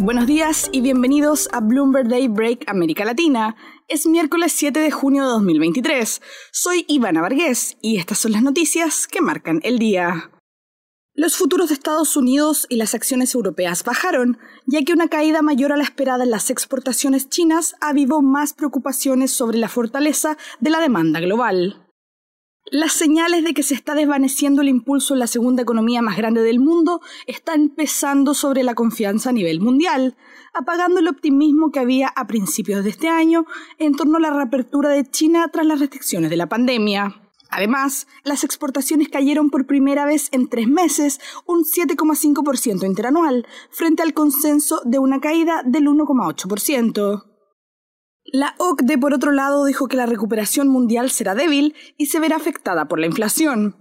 Buenos días y bienvenidos a Bloomberg Daybreak América Latina. Es miércoles 7 de junio de 2023. Soy Ivana Vargués y estas son las noticias que marcan el día. Los futuros de Estados Unidos y las acciones europeas bajaron, ya que una caída mayor a la esperada en las exportaciones chinas avivó más preocupaciones sobre la fortaleza de la demanda global. Las señales de que se está desvaneciendo el impulso en la segunda economía más grande del mundo están pesando sobre la confianza a nivel mundial, apagando el optimismo que había a principios de este año en torno a la reapertura de China tras las restricciones de la pandemia. Además, las exportaciones cayeron por primera vez en tres meses, un 7,5% interanual, frente al consenso de una caída del 1,8%. La OCDE, por otro lado, dijo que la recuperación mundial será débil y se verá afectada por la inflación.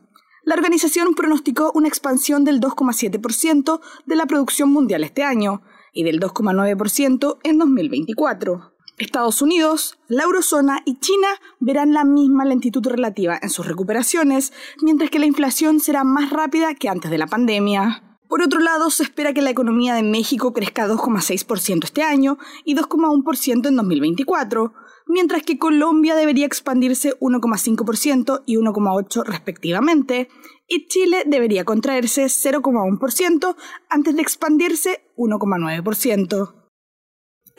La organización pronosticó una expansión del 2,7% de la producción mundial este año y del 2,9% en 2024. Estados Unidos, la eurozona y China verán la misma lentitud relativa en sus recuperaciones, mientras que la inflación será más rápida que antes de la pandemia. Por otro lado, se espera que la economía de México crezca 2,6% este año y 2,1% en 2024, mientras que Colombia debería expandirse 1,5% y 1,8% respectivamente, y Chile debería contraerse 0,1% antes de expandirse 1,9%.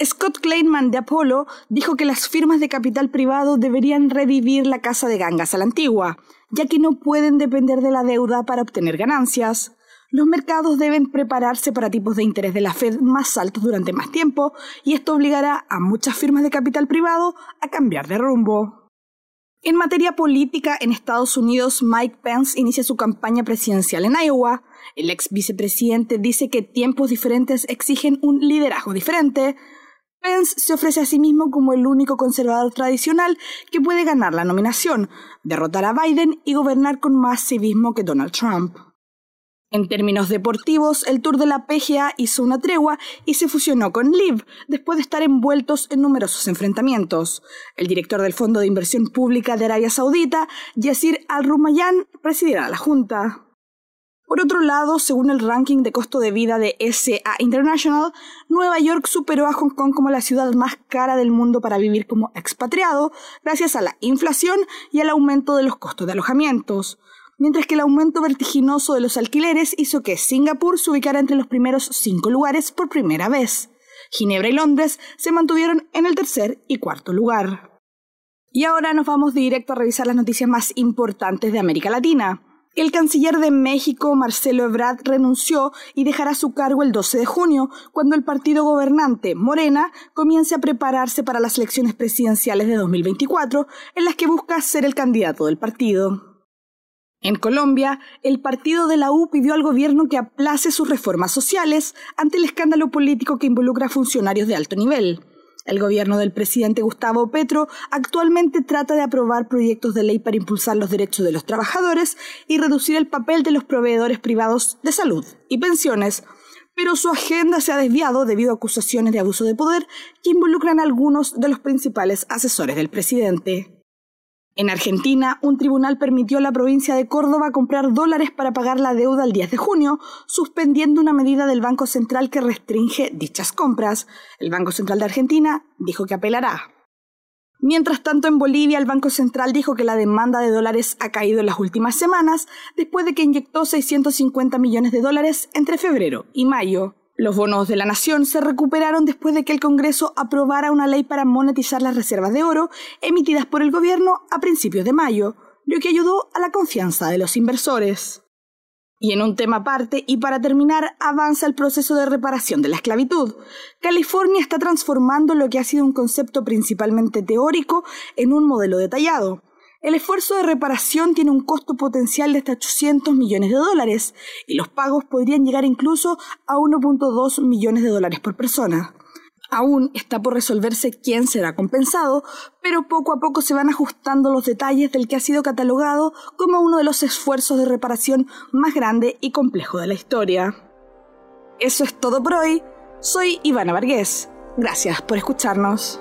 Scott Kleinman de Apollo dijo que las firmas de capital privado deberían revivir la casa de gangas a la antigua, ya que no pueden depender de la deuda para obtener ganancias. Los mercados deben prepararse para tipos de interés de la Fed más altos durante más tiempo y esto obligará a muchas firmas de capital privado a cambiar de rumbo. En materia política, en Estados Unidos, Mike Pence inicia su campaña presidencial en Iowa. El ex vicepresidente dice que tiempos diferentes exigen un liderazgo diferente. Pence se ofrece a sí mismo como el único conservador tradicional que puede ganar la nominación, derrotar a Biden y gobernar con más civismo que Donald Trump. En términos deportivos, el Tour de la PGA hizo una tregua y se fusionó con LIV después de estar envueltos en numerosos enfrentamientos. El director del Fondo de Inversión Pública de Arabia Saudita, Yasir Al-Rumayyan, presidirá la junta. Por otro lado, según el ranking de costo de vida de SA International, Nueva York superó a Hong Kong como la ciudad más cara del mundo para vivir como expatriado, gracias a la inflación y al aumento de los costos de alojamientos. Mientras que el aumento vertiginoso de los alquileres hizo que Singapur se ubicara entre los primeros cinco lugares por primera vez. Ginebra y Londres se mantuvieron en el tercer y cuarto lugar. Y ahora nos vamos directo a revisar las noticias más importantes de América Latina. El canciller de México, Marcelo Ebrard, renunció y dejará su cargo el 12 de junio, cuando el partido gobernante, Morena, comience a prepararse para las elecciones presidenciales de 2024, en las que busca ser el candidato del partido. En Colombia, el partido de la U pidió al gobierno que aplace sus reformas sociales ante el escándalo político que involucra a funcionarios de alto nivel. El gobierno del presidente Gustavo Petro actualmente trata de aprobar proyectos de ley para impulsar los derechos de los trabajadores y reducir el papel de los proveedores privados de salud y pensiones, pero su agenda se ha desviado debido a acusaciones de abuso de poder que involucran a algunos de los principales asesores del presidente. En Argentina, un tribunal permitió a la provincia de Córdoba comprar dólares para pagar la deuda el 10 de junio, suspendiendo una medida del Banco Central que restringe dichas compras. El Banco Central de Argentina dijo que apelará. Mientras tanto, en Bolivia, el Banco Central dijo que la demanda de dólares ha caído en las últimas semanas, después de que inyectó 650 millones de dólares entre febrero y mayo. Los bonos de la nación se recuperaron después de que el Congreso aprobara una ley para monetizar las reservas de oro emitidas por el gobierno a principios de mayo, lo que ayudó a la confianza de los inversores. Y en un tema aparte, y para terminar, avanza el proceso de reparación de la esclavitud. California está transformando lo que ha sido un concepto principalmente teórico en un modelo detallado. El esfuerzo de reparación tiene un costo potencial de hasta 800 millones de dólares y los pagos podrían llegar incluso a 1.2 millones de dólares por persona. Aún está por resolverse quién será compensado, pero poco a poco se van ajustando los detalles del que ha sido catalogado como uno de los esfuerzos de reparación más grande y complejo de la historia. Eso es todo por hoy. Soy Ivana Vargués. Gracias por escucharnos.